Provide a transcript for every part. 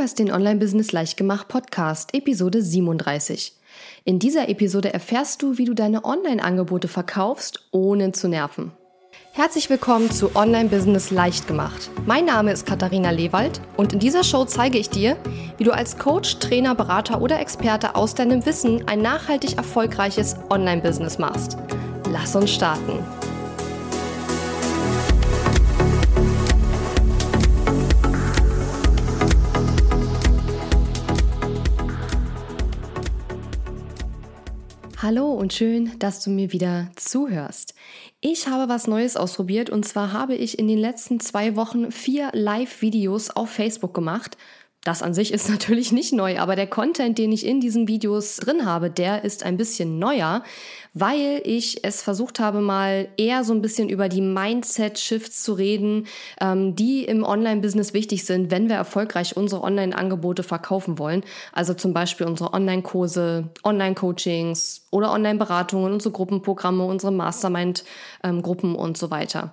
hörst den Online-Business Leichtgemacht Podcast, Episode 37. In dieser Episode erfährst du, wie du deine Online-Angebote verkaufst, ohne zu nerven. Herzlich willkommen zu Online-Business Leichtgemacht. Mein Name ist Katharina Lewald und in dieser Show zeige ich dir, wie du als Coach, Trainer, Berater oder Experte aus deinem Wissen ein nachhaltig erfolgreiches Online-Business machst. Lass uns starten. Hallo und schön, dass du mir wieder zuhörst. Ich habe was Neues ausprobiert und zwar habe ich in den letzten zwei Wochen vier Live-Videos auf Facebook gemacht das an sich ist natürlich nicht neu, aber der Content, den ich in diesen Videos drin habe, der ist ein bisschen neuer, weil ich es versucht habe, mal eher so ein bisschen über die Mindset-Shifts zu reden, ähm, die im Online-Business wichtig sind, wenn wir erfolgreich unsere Online-Angebote verkaufen wollen. Also zum Beispiel unsere Online-Kurse, Online-Coachings oder Online-Beratungen, unsere Gruppenprogramme, unsere Mastermind-Gruppen und so weiter.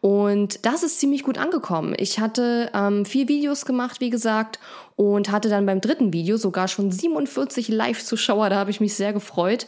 Und das ist ziemlich gut angekommen. Ich hatte ähm, vier Videos gemacht, wie gesagt, und hatte dann beim dritten Video sogar schon 47 Live-Zuschauer. Da habe ich mich sehr gefreut.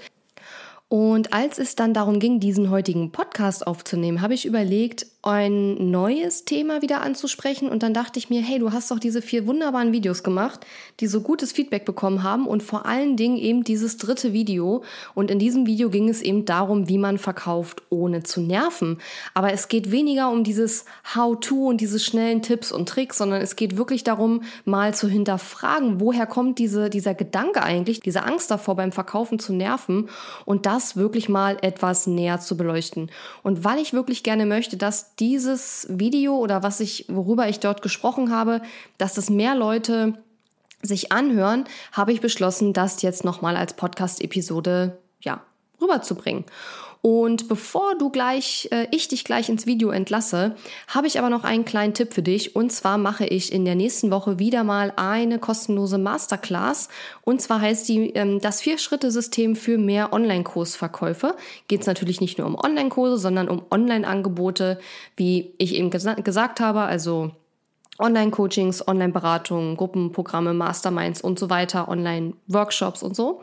Und als es dann darum ging, diesen heutigen Podcast aufzunehmen, habe ich überlegt, ein neues Thema wieder anzusprechen. Und dann dachte ich mir, hey, du hast doch diese vier wunderbaren Videos gemacht, die so gutes Feedback bekommen haben und vor allen Dingen eben dieses dritte Video. Und in diesem Video ging es eben darum, wie man verkauft, ohne zu nerven. Aber es geht weniger um dieses How-to und diese schnellen Tipps und Tricks, sondern es geht wirklich darum, mal zu hinterfragen, woher kommt diese, dieser Gedanke eigentlich, diese Angst davor, beim Verkaufen zu nerven und das wirklich mal etwas näher zu beleuchten. Und weil ich wirklich gerne möchte, dass dieses Video oder was ich, worüber ich dort gesprochen habe, dass das mehr Leute sich anhören, habe ich beschlossen, das jetzt nochmal als Podcast-Episode, ja, rüberzubringen. Und bevor du gleich, äh, ich dich gleich ins Video entlasse, habe ich aber noch einen kleinen Tipp für dich. Und zwar mache ich in der nächsten Woche wieder mal eine kostenlose Masterclass. Und zwar heißt die ähm, das Vier-Schritte-System für mehr Online-Kursverkäufe. Geht es natürlich nicht nur um Online-Kurse, sondern um Online-Angebote, wie ich eben gesa gesagt habe. Also Online-Coachings, Online-Beratungen, Gruppenprogramme, Masterminds und so weiter, Online-Workshops und so.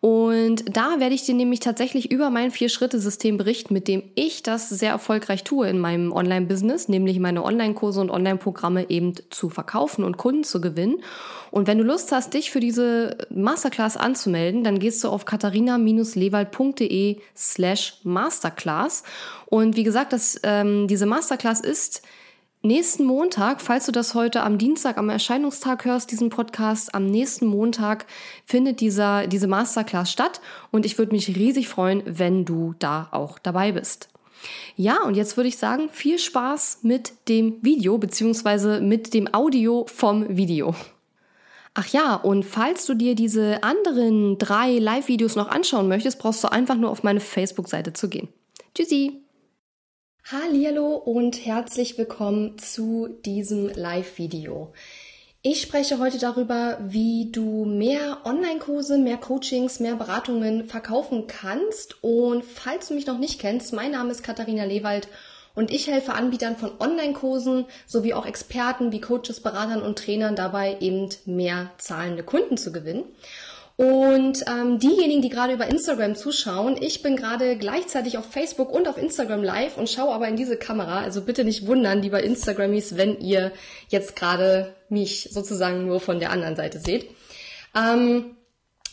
Und da werde ich dir nämlich tatsächlich über mein Vier-Schritte-System berichten, mit dem ich das sehr erfolgreich tue in meinem Online-Business, nämlich meine Online-Kurse und Online-Programme eben zu verkaufen und Kunden zu gewinnen. Und wenn du Lust hast, dich für diese Masterclass anzumelden, dann gehst du auf katharina-lewald.de slash Masterclass. Und wie gesagt, das, ähm, diese Masterclass ist Nächsten Montag, falls du das heute am Dienstag am Erscheinungstag hörst, diesen Podcast, am nächsten Montag findet dieser, diese Masterclass statt und ich würde mich riesig freuen, wenn du da auch dabei bist. Ja, und jetzt würde ich sagen, viel Spaß mit dem Video beziehungsweise mit dem Audio vom Video. Ach ja, und falls du dir diese anderen drei Live-Videos noch anschauen möchtest, brauchst du einfach nur auf meine Facebook-Seite zu gehen. Tschüssi! Hallo und herzlich willkommen zu diesem Live-Video. Ich spreche heute darüber, wie du mehr Online-Kurse, mehr Coachings, mehr Beratungen verkaufen kannst. Und falls du mich noch nicht kennst, mein Name ist Katharina Lewald und ich helfe Anbietern von Online-Kursen sowie auch Experten wie Coaches, Beratern und Trainern dabei, eben mehr zahlende Kunden zu gewinnen. Und ähm, diejenigen, die gerade über Instagram zuschauen, ich bin gerade gleichzeitig auf Facebook und auf Instagram live und schaue aber in diese Kamera. Also bitte nicht wundern, lieber Instagrammies, wenn ihr jetzt gerade mich sozusagen nur von der anderen Seite seht. Ähm,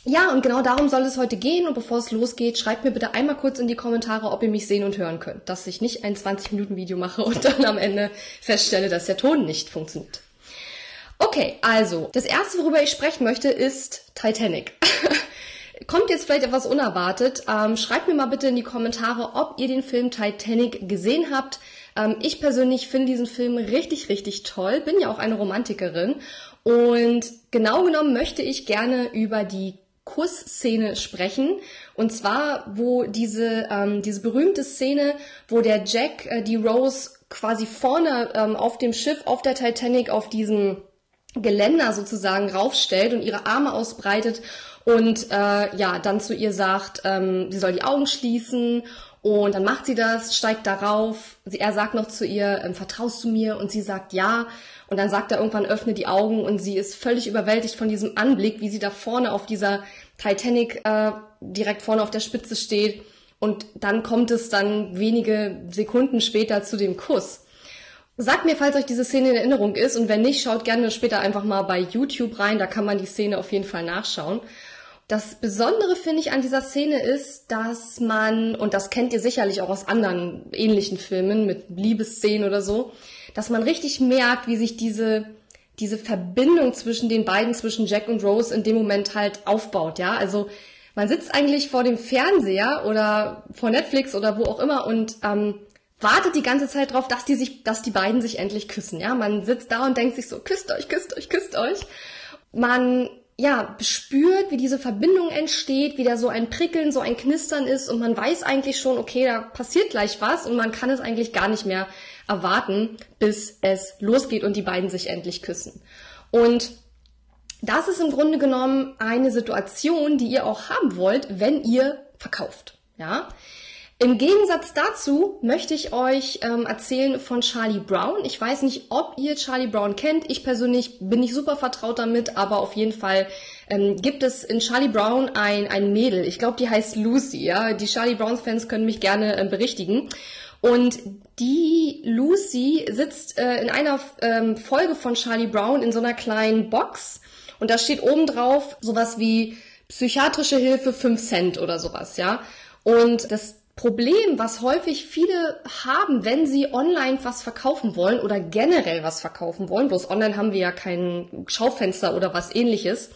ja, und genau darum soll es heute gehen. Und bevor es losgeht, schreibt mir bitte einmal kurz in die Kommentare, ob ihr mich sehen und hören könnt. Dass ich nicht ein 20-Minuten-Video mache und dann am Ende feststelle, dass der Ton nicht funktioniert. Okay, also, das erste, worüber ich sprechen möchte, ist Titanic. Kommt jetzt vielleicht etwas unerwartet. Ähm, schreibt mir mal bitte in die Kommentare, ob ihr den Film Titanic gesehen habt. Ähm, ich persönlich finde diesen Film richtig, richtig toll. Bin ja auch eine Romantikerin. Und genau genommen möchte ich gerne über die Kussszene sprechen. Und zwar, wo diese, ähm, diese berühmte Szene, wo der Jack äh, die Rose quasi vorne ähm, auf dem Schiff, auf der Titanic, auf diesem Geländer sozusagen raufstellt und ihre Arme ausbreitet und äh, ja dann zu ihr sagt, ähm, sie soll die Augen schließen Und dann macht sie das, steigt darauf. Sie, er sagt noch zu ihr, ähm, vertraust du mir? Und sie sagt ja. Und dann sagt er irgendwann, öffne die Augen und sie ist völlig überwältigt von diesem Anblick, wie sie da vorne auf dieser Titanic äh, direkt vorne auf der Spitze steht. Und dann kommt es dann wenige Sekunden später zu dem Kuss. Sagt mir, falls euch diese Szene in Erinnerung ist und wenn nicht, schaut gerne später einfach mal bei YouTube rein, da kann man die Szene auf jeden Fall nachschauen. Das Besondere finde ich an dieser Szene ist, dass man, und das kennt ihr sicherlich auch aus anderen ähnlichen Filmen mit Liebesszenen oder so, dass man richtig merkt, wie sich diese, diese Verbindung zwischen den beiden, zwischen Jack und Rose in dem Moment halt aufbaut, ja. Also man sitzt eigentlich vor dem Fernseher oder vor Netflix oder wo auch immer und ähm, wartet die ganze Zeit drauf, dass die sich, dass die beiden sich endlich küssen, ja. Man sitzt da und denkt sich so, küsst euch, küsst euch, küsst euch. Man ja, spürt, wie diese Verbindung entsteht, wie da so ein Prickeln, so ein Knistern ist und man weiß eigentlich schon, okay, da passiert gleich was und man kann es eigentlich gar nicht mehr erwarten, bis es losgeht und die beiden sich endlich küssen. Und das ist im Grunde genommen eine Situation, die ihr auch haben wollt, wenn ihr verkauft. Ja, im Gegensatz dazu möchte ich euch ähm, erzählen von Charlie Brown. Ich weiß nicht, ob ihr Charlie Brown kennt. Ich persönlich bin nicht super vertraut damit, aber auf jeden Fall ähm, gibt es in Charlie Brown ein, ein Mädel. Ich glaube, die heißt Lucy. Ja, die Charlie Browns Fans können mich gerne äh, berichtigen. Und die Lucy sitzt äh, in einer ähm, Folge von Charlie Brown in so einer kleinen Box und da steht oben drauf sowas wie psychiatrische Hilfe 5 Cent oder sowas, ja. Und das Problem, was häufig viele haben, wenn sie online was verkaufen wollen oder generell was verkaufen wollen, bloß online haben wir ja kein Schaufenster oder was ähnliches,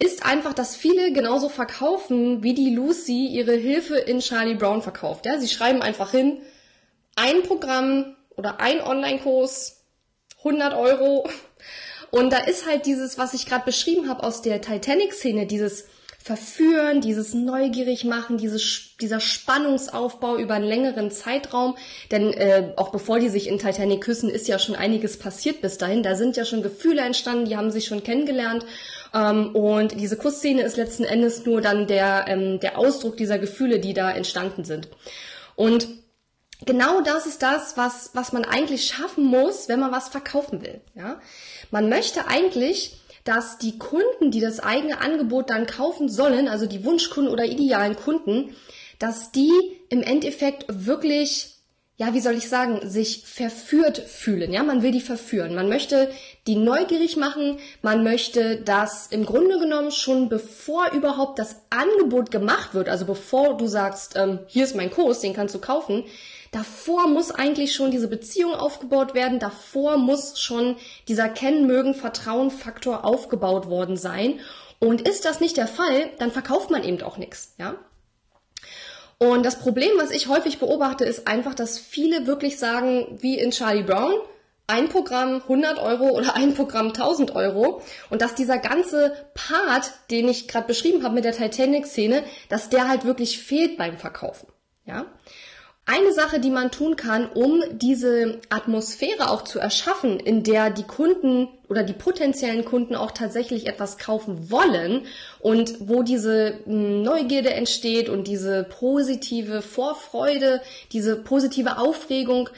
ist einfach, dass viele genauso verkaufen, wie die Lucy ihre Hilfe in Charlie Brown verkauft. Ja, sie schreiben einfach hin, ein Programm oder ein Online-Kurs, 100 Euro. Und da ist halt dieses, was ich gerade beschrieben habe aus der Titanic-Szene, dieses Verführen, dieses neugierig machen, dieses, dieser Spannungsaufbau über einen längeren Zeitraum. Denn äh, auch bevor die sich in Titanic küssen, ist ja schon einiges passiert bis dahin. Da sind ja schon Gefühle entstanden, die haben sich schon kennengelernt. Ähm, und diese Kussszene ist letzten Endes nur dann der, ähm, der Ausdruck dieser Gefühle, die da entstanden sind. Und genau das ist das, was, was man eigentlich schaffen muss, wenn man was verkaufen will. Ja? Man möchte eigentlich dass die Kunden, die das eigene Angebot dann kaufen sollen, also die Wunschkunden oder idealen Kunden, dass die im Endeffekt wirklich ja, wie soll ich sagen, sich verführt fühlen. Ja, man will die verführen. Man möchte die neugierig machen. Man möchte, dass im Grunde genommen schon bevor überhaupt das Angebot gemacht wird, also bevor du sagst, ähm, hier ist mein Kurs, den kannst du kaufen, Davor muss eigentlich schon diese Beziehung aufgebaut werden. Davor muss schon dieser Kennen, Mögen, Vertrauen Faktor aufgebaut worden sein. Und ist das nicht der Fall, dann verkauft man eben auch nichts, ja? Und das Problem, was ich häufig beobachte, ist einfach, dass viele wirklich sagen, wie in Charlie Brown, ein Programm 100 Euro oder ein Programm 1000 Euro und dass dieser ganze Part, den ich gerade beschrieben habe mit der Titanic-Szene, dass der halt wirklich fehlt beim Verkaufen. Ja? Eine Sache, die man tun kann, um diese Atmosphäre auch zu erschaffen, in der die Kunden oder die potenziellen Kunden auch tatsächlich etwas kaufen wollen und wo diese hm, Neugierde entsteht und diese positive Vorfreude, diese positive Aufregung,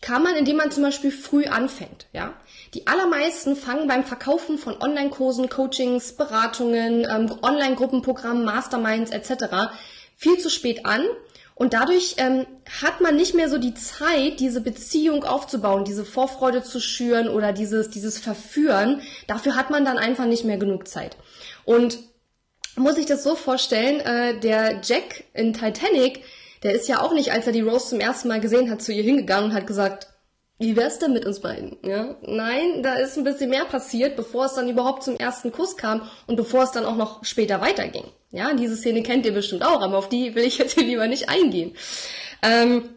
kann man, indem man zum Beispiel früh anfängt, ja. Die allermeisten fangen beim Verkaufen von Online-Kursen, Coachings, Beratungen, ähm, Online-Gruppenprogrammen, Masterminds etc. viel zu spät an und dadurch ähm, hat man nicht mehr so die Zeit, diese Beziehung aufzubauen, diese Vorfreude zu schüren oder dieses, dieses Verführen. Dafür hat man dann einfach nicht mehr genug Zeit. Und muss ich das so vorstellen, äh, der Jack in Titanic, der ist ja auch nicht, als er die Rose zum ersten Mal gesehen hat, zu ihr hingegangen und hat gesagt, wie wär's denn mit uns beiden? Ja? Nein, da ist ein bisschen mehr passiert, bevor es dann überhaupt zum ersten Kuss kam und bevor es dann auch noch später weiterging. Ja, diese Szene kennt ihr bestimmt auch, aber auf die will ich jetzt hier lieber nicht eingehen. Ähm,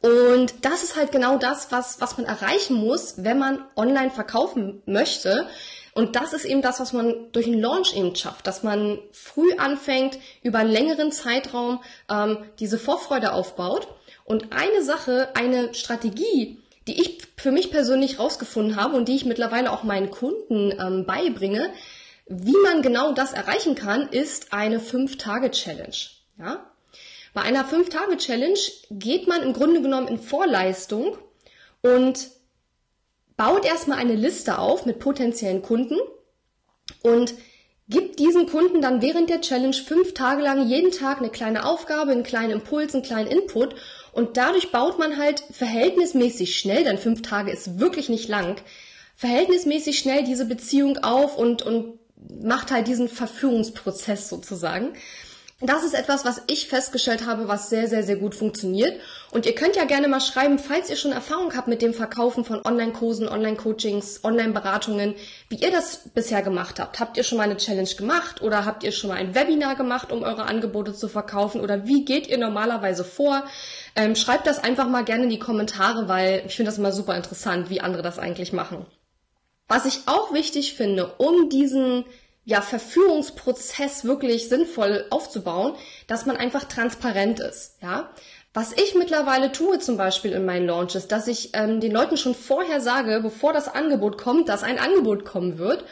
und das ist halt genau das, was, was man erreichen muss, wenn man online verkaufen möchte. Und das ist eben das, was man durch einen Launch eben schafft, dass man früh anfängt, über einen längeren Zeitraum ähm, diese Vorfreude aufbaut. Und eine Sache, eine Strategie, die ich für mich persönlich rausgefunden habe und die ich mittlerweile auch meinen Kunden ähm, beibringe, wie man genau das erreichen kann, ist eine 5-Tage-Challenge. Ja? Bei einer 5-Tage-Challenge geht man im Grunde genommen in Vorleistung und baut erstmal eine Liste auf mit potenziellen Kunden und gibt diesen Kunden dann während der Challenge fünf Tage lang jeden Tag eine kleine Aufgabe, einen kleinen Impuls, einen kleinen Input und dadurch baut man halt verhältnismäßig schnell, denn fünf Tage ist wirklich nicht lang, verhältnismäßig schnell diese Beziehung auf und, und macht halt diesen Verführungsprozess sozusagen. Das ist etwas, was ich festgestellt habe, was sehr, sehr, sehr gut funktioniert. Und ihr könnt ja gerne mal schreiben, falls ihr schon Erfahrung habt mit dem Verkaufen von Online-Kursen, Online-Coachings, Online-Beratungen, wie ihr das bisher gemacht habt. Habt ihr schon mal eine Challenge gemacht oder habt ihr schon mal ein Webinar gemacht, um eure Angebote zu verkaufen? Oder wie geht ihr normalerweise vor? Ähm, schreibt das einfach mal gerne in die Kommentare, weil ich finde das immer super interessant, wie andere das eigentlich machen. Was ich auch wichtig finde, um diesen ja, Verführungsprozess wirklich sinnvoll aufzubauen, dass man einfach transparent ist, ja. Was ich mittlerweile tue, zum Beispiel in meinen Launches, dass ich ähm, den Leuten schon vorher sage, bevor das Angebot kommt, dass ein Angebot kommen wird.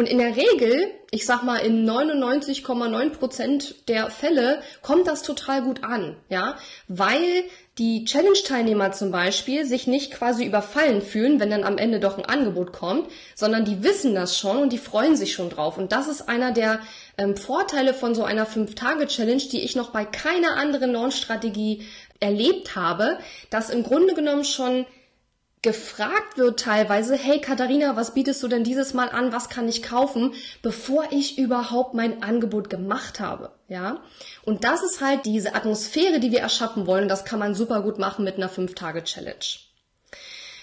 Und in der Regel, ich sag mal, in 99,9 Prozent der Fälle kommt das total gut an, ja, weil die Challenge-Teilnehmer zum Beispiel sich nicht quasi überfallen fühlen, wenn dann am Ende doch ein Angebot kommt, sondern die wissen das schon und die freuen sich schon drauf. Und das ist einer der ähm, Vorteile von so einer 5-Tage-Challenge, die ich noch bei keiner anderen Launch-Strategie erlebt habe, dass im Grunde genommen schon gefragt wird teilweise, hey Katharina, was bietest du denn dieses Mal an? Was kann ich kaufen, bevor ich überhaupt mein Angebot gemacht habe? Ja. Und das ist halt diese Atmosphäre, die wir erschaffen wollen. Das kann man super gut machen mit einer 5-Tage-Challenge.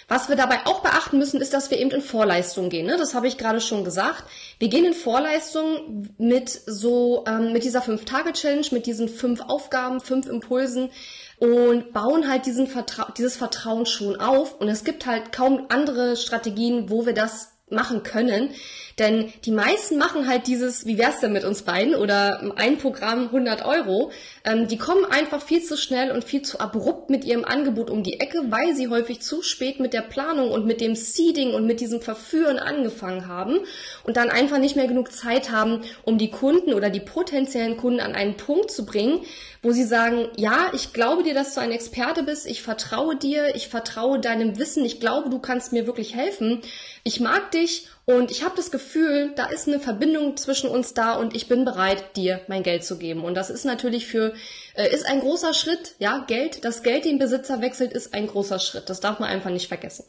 Was wir dabei auch beachten müssen, ist, dass wir eben in Vorleistung gehen. Ne? Das habe ich gerade schon gesagt. Wir gehen in Vorleistung mit so ähm, mit dieser 5-Tage-Challenge, mit diesen fünf Aufgaben, fünf Impulsen, und bauen halt diesen Vertra dieses Vertrauen schon auf. Und es gibt halt kaum andere Strategien, wo wir das machen können. Denn die meisten machen halt dieses, wie wär's denn mit uns beiden oder ein Programm 100 Euro. Ähm, die kommen einfach viel zu schnell und viel zu abrupt mit ihrem Angebot um die Ecke, weil sie häufig zu spät mit der Planung und mit dem Seeding und mit diesem Verführen angefangen haben und dann einfach nicht mehr genug Zeit haben, um die Kunden oder die potenziellen Kunden an einen Punkt zu bringen, wo sie sagen, ja, ich glaube dir, dass du ein Experte bist, ich vertraue dir, ich vertraue deinem Wissen, ich glaube, du kannst mir wirklich helfen, ich mag dich und ich habe das Gefühl, da ist eine Verbindung zwischen uns da und ich bin bereit, dir mein Geld zu geben. Und das ist natürlich für, äh, ist ein großer Schritt, ja, Geld, das Geld den Besitzer wechselt, ist ein großer Schritt. Das darf man einfach nicht vergessen.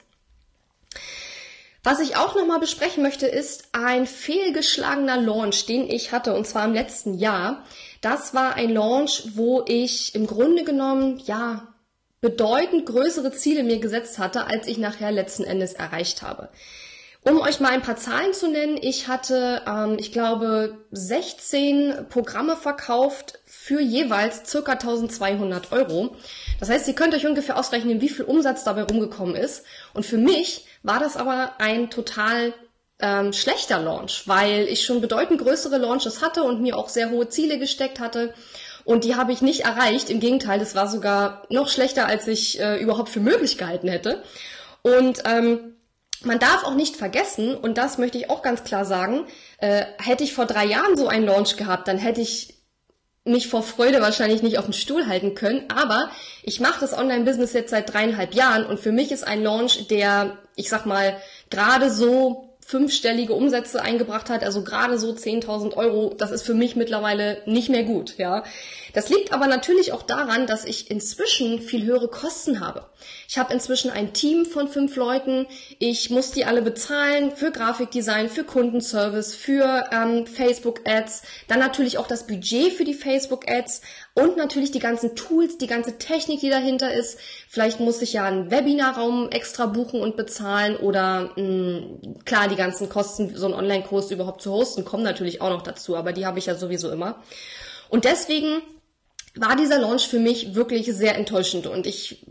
Was ich auch nochmal besprechen möchte, ist ein fehlgeschlagener Launch, den ich hatte, und zwar im letzten Jahr. Das war ein Launch, wo ich im Grunde genommen, ja, bedeutend größere Ziele mir gesetzt hatte, als ich nachher letzten Endes erreicht habe. Um euch mal ein paar Zahlen zu nennen, ich hatte, ähm, ich glaube, 16 Programme verkauft für jeweils circa 1200 Euro. Das heißt, ihr könnt euch ungefähr ausrechnen, wie viel Umsatz dabei rumgekommen ist. Und für mich war das aber ein total ähm, schlechter Launch, weil ich schon bedeutend größere Launches hatte und mir auch sehr hohe Ziele gesteckt hatte. Und die habe ich nicht erreicht. Im Gegenteil, das war sogar noch schlechter, als ich äh, überhaupt für möglich gehalten hätte. Und ähm, man darf auch nicht vergessen, und das möchte ich auch ganz klar sagen, äh, hätte ich vor drei Jahren so einen Launch gehabt, dann hätte ich mich vor Freude wahrscheinlich nicht auf den Stuhl halten können. Aber ich mache das Online-Business jetzt seit dreieinhalb Jahren und für mich ist ein Launch, der, ich sag mal, gerade so fünfstellige Umsätze eingebracht hat, also gerade so 10.000 Euro, das ist für mich mittlerweile nicht mehr gut, ja. Das liegt aber natürlich auch daran, dass ich inzwischen viel höhere Kosten habe. Ich habe inzwischen ein Team von fünf Leuten, ich muss die alle bezahlen für Grafikdesign, für Kundenservice, für ähm, Facebook-Ads, dann natürlich auch das Budget für die Facebook-Ads, und natürlich die ganzen Tools, die ganze Technik, die dahinter ist. Vielleicht muss ich ja einen Webinarraum extra buchen und bezahlen oder mh, mm, klar, die ganzen Kosten, so einen Online-Kurs überhaupt zu hosten, kommen natürlich auch noch dazu, aber die habe ich ja sowieso immer. Und deswegen war dieser Launch für mich wirklich sehr enttäuschend und ich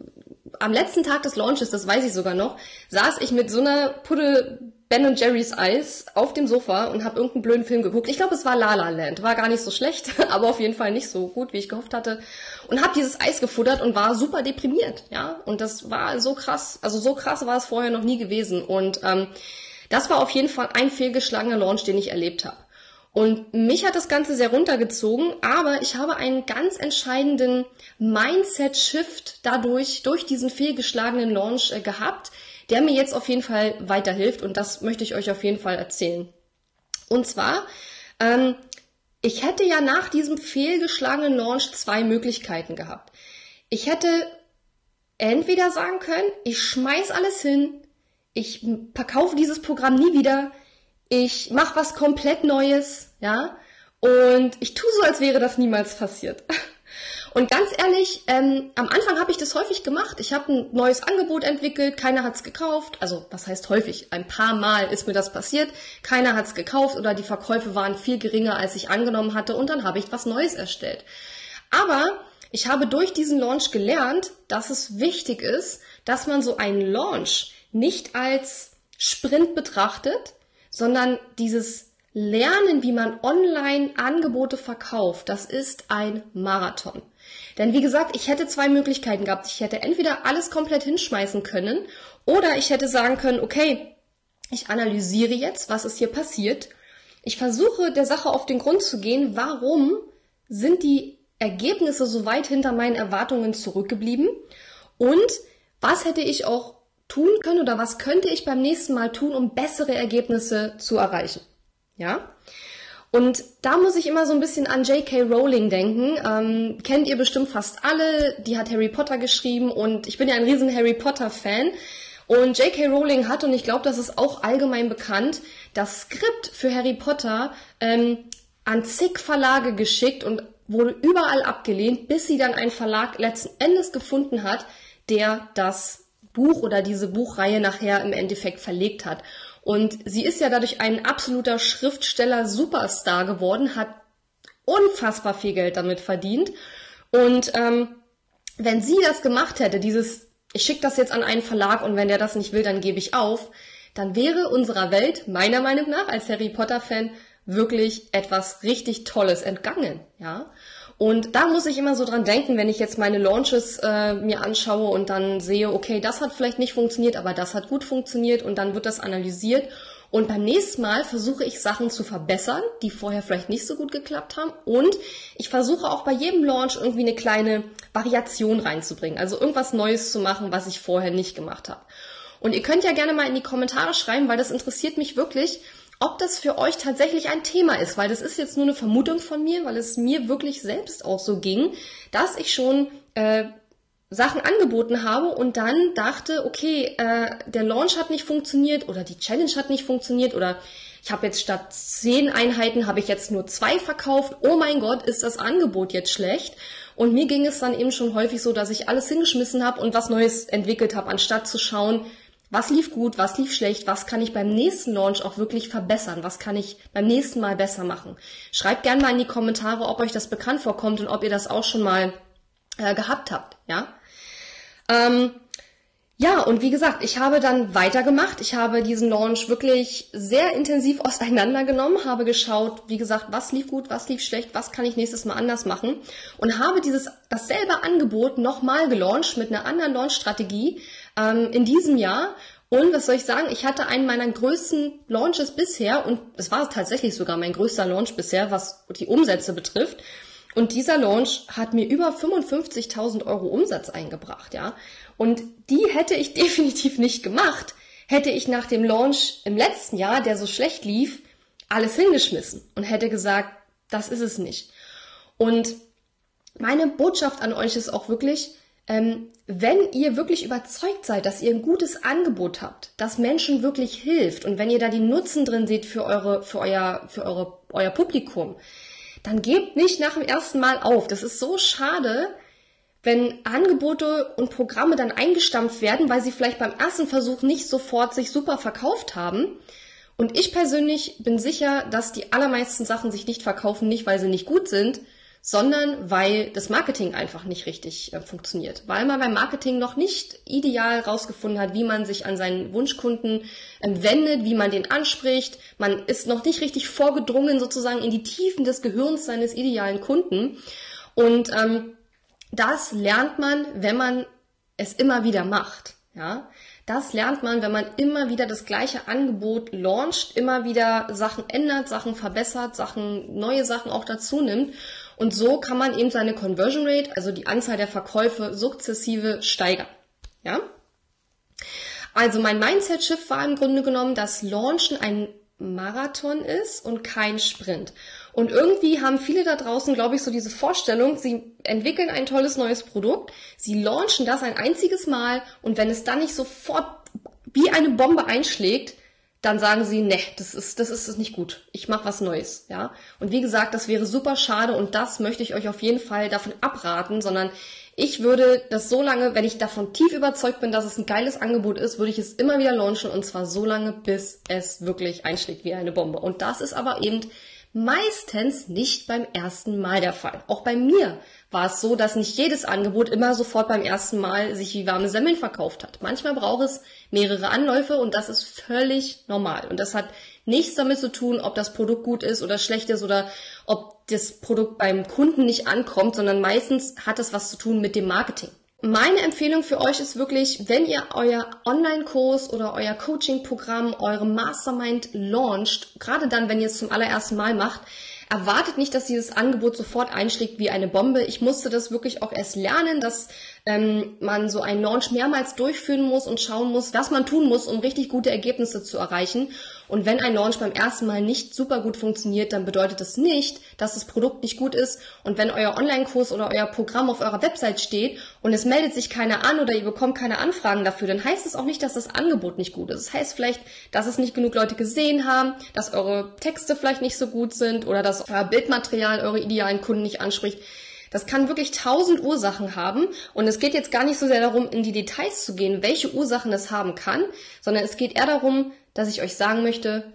am letzten Tag des Launches, das weiß ich sogar noch, saß ich mit so einer Puddel Ben und Jerry's Eis auf dem Sofa und habe irgendeinen blöden Film geguckt. Ich glaube, es war La La Land. War gar nicht so schlecht, aber auf jeden Fall nicht so gut, wie ich gehofft hatte. Und habe dieses Eis gefuttert und war super deprimiert, ja. Und das war so krass. Also so krass war es vorher noch nie gewesen. Und ähm, das war auf jeden Fall ein fehlgeschlagener Launch, den ich erlebt habe. Und mich hat das Ganze sehr runtergezogen, aber ich habe einen ganz entscheidenden Mindset-Shift dadurch, durch diesen fehlgeschlagenen Launch äh, gehabt, der mir jetzt auf jeden Fall weiterhilft und das möchte ich euch auf jeden Fall erzählen. Und zwar, ähm, ich hätte ja nach diesem fehlgeschlagenen Launch zwei Möglichkeiten gehabt. Ich hätte entweder sagen können, ich schmeiß alles hin, ich verkaufe dieses Programm nie wieder, ich mache was komplett Neues, ja, und ich tue so, als wäre das niemals passiert. Und ganz ehrlich, ähm, am Anfang habe ich das häufig gemacht. Ich habe ein neues Angebot entwickelt, keiner hat's gekauft. Also was heißt häufig? Ein paar Mal ist mir das passiert. Keiner hat's gekauft oder die Verkäufe waren viel geringer, als ich angenommen hatte. Und dann habe ich was Neues erstellt. Aber ich habe durch diesen Launch gelernt, dass es wichtig ist, dass man so einen Launch nicht als Sprint betrachtet, sondern dieses Lernen, wie man online Angebote verkauft, das ist ein Marathon. Denn wie gesagt, ich hätte zwei Möglichkeiten gehabt. Ich hätte entweder alles komplett hinschmeißen können oder ich hätte sagen können, okay, ich analysiere jetzt, was ist hier passiert. Ich versuche der Sache auf den Grund zu gehen, warum sind die Ergebnisse so weit hinter meinen Erwartungen zurückgeblieben und was hätte ich auch tun können oder was könnte ich beim nächsten Mal tun, um bessere Ergebnisse zu erreichen. Ja? Und da muss ich immer so ein bisschen an J.K. Rowling denken. Ähm, kennt ihr bestimmt fast alle. Die hat Harry Potter geschrieben und ich bin ja ein riesen Harry Potter Fan. Und J.K. Rowling hat, und ich glaube, das ist auch allgemein bekannt, das Skript für Harry Potter ähm, an zig Verlage geschickt und wurde überall abgelehnt, bis sie dann einen Verlag letzten Endes gefunden hat, der das Buch oder diese Buchreihe nachher im Endeffekt verlegt hat. Und sie ist ja dadurch ein absoluter Schriftsteller-Superstar geworden, hat unfassbar viel Geld damit verdient. Und ähm, wenn sie das gemacht hätte, dieses, ich schicke das jetzt an einen Verlag und wenn der das nicht will, dann gebe ich auf, dann wäre unserer Welt meiner Meinung nach als Harry Potter-Fan wirklich etwas richtig Tolles entgangen, ja. Und da muss ich immer so dran denken, wenn ich jetzt meine Launches äh, mir anschaue und dann sehe, okay, das hat vielleicht nicht funktioniert, aber das hat gut funktioniert und dann wird das analysiert. Und beim nächsten Mal versuche ich Sachen zu verbessern, die vorher vielleicht nicht so gut geklappt haben. Und ich versuche auch bei jedem Launch irgendwie eine kleine Variation reinzubringen. Also irgendwas Neues zu machen, was ich vorher nicht gemacht habe. Und ihr könnt ja gerne mal in die Kommentare schreiben, weil das interessiert mich wirklich, ob das für euch tatsächlich ein Thema ist, weil das ist jetzt nur eine Vermutung von mir, weil es mir wirklich selbst auch so ging, dass ich schon äh, Sachen angeboten habe und dann dachte, okay, äh, der Launch hat nicht funktioniert oder die Challenge hat nicht funktioniert oder ich habe jetzt statt zehn Einheiten habe ich jetzt nur zwei verkauft. Oh mein Gott, ist das Angebot jetzt schlecht? Und mir ging es dann eben schon häufig so, dass ich alles hingeschmissen habe und was Neues entwickelt habe, anstatt zu schauen, was lief gut, was lief schlecht, was kann ich beim nächsten Launch auch wirklich verbessern, was kann ich beim nächsten Mal besser machen. Schreibt gerne mal in die Kommentare, ob euch das bekannt vorkommt und ob ihr das auch schon mal äh, gehabt habt, ja. Ähm, ja, und wie gesagt, ich habe dann weitergemacht. Ich habe diesen Launch wirklich sehr intensiv auseinandergenommen, habe geschaut, wie gesagt, was lief gut, was lief schlecht, was kann ich nächstes Mal anders machen und habe dieses dasselbe Angebot nochmal gelauncht mit einer anderen Launch-Strategie ähm, in diesem Jahr. Und was soll ich sagen? Ich hatte einen meiner größten Launches bisher und es war tatsächlich sogar mein größter Launch bisher, was die Umsätze betrifft. Und dieser Launch hat mir über 55.000 Euro Umsatz eingebracht, ja. Und die hätte ich definitiv nicht gemacht, hätte ich nach dem Launch im letzten Jahr, der so schlecht lief, alles hingeschmissen und hätte gesagt, das ist es nicht. Und meine Botschaft an euch ist auch wirklich, ähm, wenn ihr wirklich überzeugt seid, dass ihr ein gutes Angebot habt, das Menschen wirklich hilft und wenn ihr da die Nutzen drin seht für eure, für euer, für eure, euer Publikum, dann gebt nicht nach dem ersten Mal auf. Das ist so schade, wenn Angebote und Programme dann eingestampft werden, weil sie vielleicht beim ersten Versuch nicht sofort sich super verkauft haben. Und ich persönlich bin sicher, dass die allermeisten Sachen sich nicht verkaufen, nicht weil sie nicht gut sind, sondern weil das Marketing einfach nicht richtig äh, funktioniert. Weil man beim Marketing noch nicht ideal rausgefunden hat, wie man sich an seinen Wunschkunden äh, wendet, wie man den anspricht. Man ist noch nicht richtig vorgedrungen sozusagen in die Tiefen des Gehirns seines idealen Kunden. Und ähm, das lernt man, wenn man es immer wieder macht. Ja, Das lernt man, wenn man immer wieder das gleiche Angebot launcht, immer wieder Sachen ändert, Sachen verbessert, Sachen, neue Sachen auch dazu nimmt. Und so kann man eben seine Conversion Rate, also die Anzahl der Verkäufe, sukzessive steigern. Ja? Also mein Mindset-Shift war im Grunde genommen, dass Launchen ein Marathon ist und kein Sprint. Und irgendwie haben viele da draußen, glaube ich, so diese Vorstellung, sie entwickeln ein tolles neues Produkt, sie launchen das ein einziges Mal und wenn es dann nicht sofort wie eine Bombe einschlägt, dann sagen sie, ne, das ist, das ist nicht gut. Ich mache was Neues, ja. Und wie gesagt, das wäre super schade und das möchte ich euch auf jeden Fall davon abraten, sondern ich würde das so lange, wenn ich davon tief überzeugt bin, dass es ein geiles Angebot ist, würde ich es immer wieder launchen und zwar so lange, bis es wirklich einschlägt wie eine Bombe. Und das ist aber eben meistens nicht beim ersten Mal der Fall. Auch bei mir war es so, dass nicht jedes Angebot immer sofort beim ersten Mal sich wie warme Semmeln verkauft hat. Manchmal braucht es mehrere Anläufe und das ist völlig normal. Und das hat nichts damit zu tun, ob das Produkt gut ist oder schlecht ist oder ob das Produkt beim Kunden nicht ankommt, sondern meistens hat es was zu tun mit dem Marketing. Meine Empfehlung für euch ist wirklich, wenn ihr euer Online-Kurs oder euer Coaching-Programm, eure Mastermind launcht, gerade dann, wenn ihr es zum allerersten Mal macht, erwartet nicht, dass dieses Angebot sofort einschlägt wie eine Bombe. Ich musste das wirklich auch erst lernen, dass ähm, man so einen Launch mehrmals durchführen muss und schauen muss, was man tun muss, um richtig gute Ergebnisse zu erreichen. Und wenn ein Launch beim ersten Mal nicht super gut funktioniert, dann bedeutet das nicht, dass das Produkt nicht gut ist. Und wenn euer Online-Kurs oder euer Programm auf eurer Website steht und es meldet sich keiner an oder ihr bekommt keine Anfragen dafür, dann heißt es auch nicht, dass das Angebot nicht gut ist. Das heißt vielleicht, dass es nicht genug Leute gesehen haben, dass eure Texte vielleicht nicht so gut sind oder dass euer Bildmaterial eure idealen Kunden nicht anspricht. Das kann wirklich tausend Ursachen haben und es geht jetzt gar nicht so sehr darum, in die Details zu gehen, welche Ursachen es haben kann, sondern es geht eher darum, dass ich euch sagen möchte,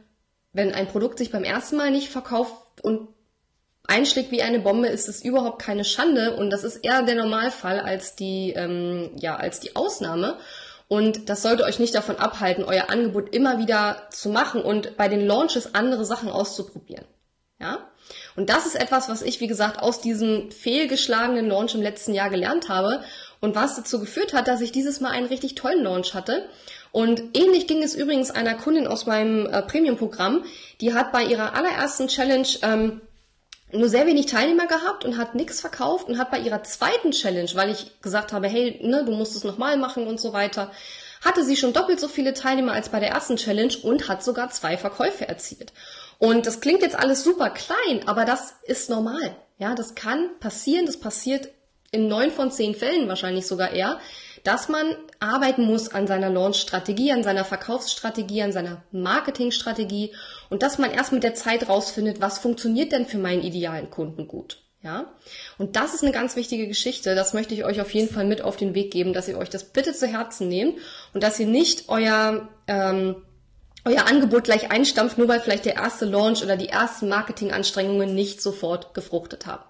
wenn ein Produkt sich beim ersten Mal nicht verkauft und einschlägt wie eine Bombe, ist es überhaupt keine Schande und das ist eher der Normalfall als die, ähm, ja, als die Ausnahme. Und das sollte euch nicht davon abhalten, euer Angebot immer wieder zu machen und bei den Launches andere Sachen auszuprobieren. Ja? Und das ist etwas, was ich, wie gesagt, aus diesem fehlgeschlagenen Launch im letzten Jahr gelernt habe und was dazu geführt hat, dass ich dieses Mal einen richtig tollen Launch hatte. Und ähnlich ging es übrigens einer Kundin aus meinem äh, Premium-Programm, die hat bei ihrer allerersten Challenge ähm, nur sehr wenig Teilnehmer gehabt und hat nichts verkauft und hat bei ihrer zweiten Challenge, weil ich gesagt habe, hey, ne, du musst es nochmal machen und so weiter, hatte sie schon doppelt so viele Teilnehmer als bei der ersten Challenge und hat sogar zwei Verkäufe erzielt. Und das klingt jetzt alles super klein, aber das ist normal. Ja, das kann passieren. Das passiert in neun von zehn Fällen wahrscheinlich sogar eher, dass man arbeiten muss an seiner Launch-Strategie, an seiner Verkaufsstrategie, an seiner Marketingstrategie und dass man erst mit der Zeit rausfindet, was funktioniert denn für meinen idealen Kunden gut. Ja, und das ist eine ganz wichtige Geschichte. Das möchte ich euch auf jeden Fall mit auf den Weg geben, dass ihr euch das bitte zu Herzen nehmt und dass ihr nicht euer ähm, euer Angebot gleich einstampft, nur weil vielleicht der erste Launch oder die ersten Marketinganstrengungen nicht sofort gefruchtet haben.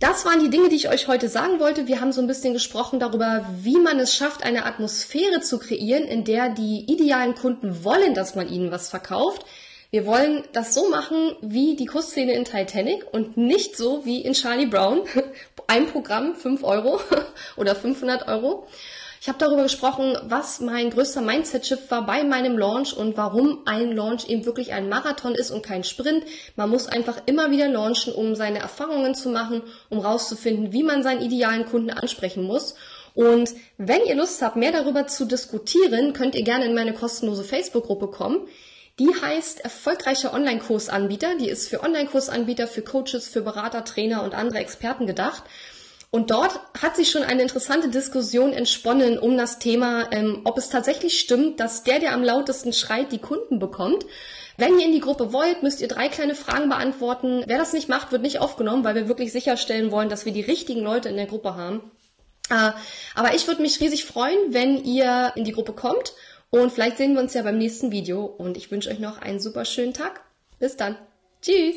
Das waren die Dinge, die ich euch heute sagen wollte. Wir haben so ein bisschen gesprochen darüber, wie man es schafft, eine Atmosphäre zu kreieren, in der die idealen Kunden wollen, dass man ihnen was verkauft. Wir wollen das so machen wie die Kussszene in Titanic und nicht so wie in Charlie Brown. Ein Programm, 5 Euro oder 500 Euro. Ich habe darüber gesprochen, was mein größter Mindset-Shift war bei meinem Launch und warum ein Launch eben wirklich ein Marathon ist und kein Sprint. Man muss einfach immer wieder launchen, um seine Erfahrungen zu machen, um rauszufinden, wie man seinen idealen Kunden ansprechen muss. Und wenn ihr Lust habt, mehr darüber zu diskutieren, könnt ihr gerne in meine kostenlose Facebook-Gruppe kommen. Die heißt erfolgreicher Online-Kursanbieter. Die ist für Online-Kursanbieter, für Coaches, für Berater, Trainer und andere Experten gedacht. Und dort hat sich schon eine interessante Diskussion entsponnen um das Thema, ähm, ob es tatsächlich stimmt, dass der, der am lautesten schreit, die Kunden bekommt. Wenn ihr in die Gruppe wollt, müsst ihr drei kleine Fragen beantworten. Wer das nicht macht, wird nicht aufgenommen, weil wir wirklich sicherstellen wollen, dass wir die richtigen Leute in der Gruppe haben. Äh, aber ich würde mich riesig freuen, wenn ihr in die Gruppe kommt. Und vielleicht sehen wir uns ja beim nächsten Video. Und ich wünsche euch noch einen super schönen Tag. Bis dann. Tschüss.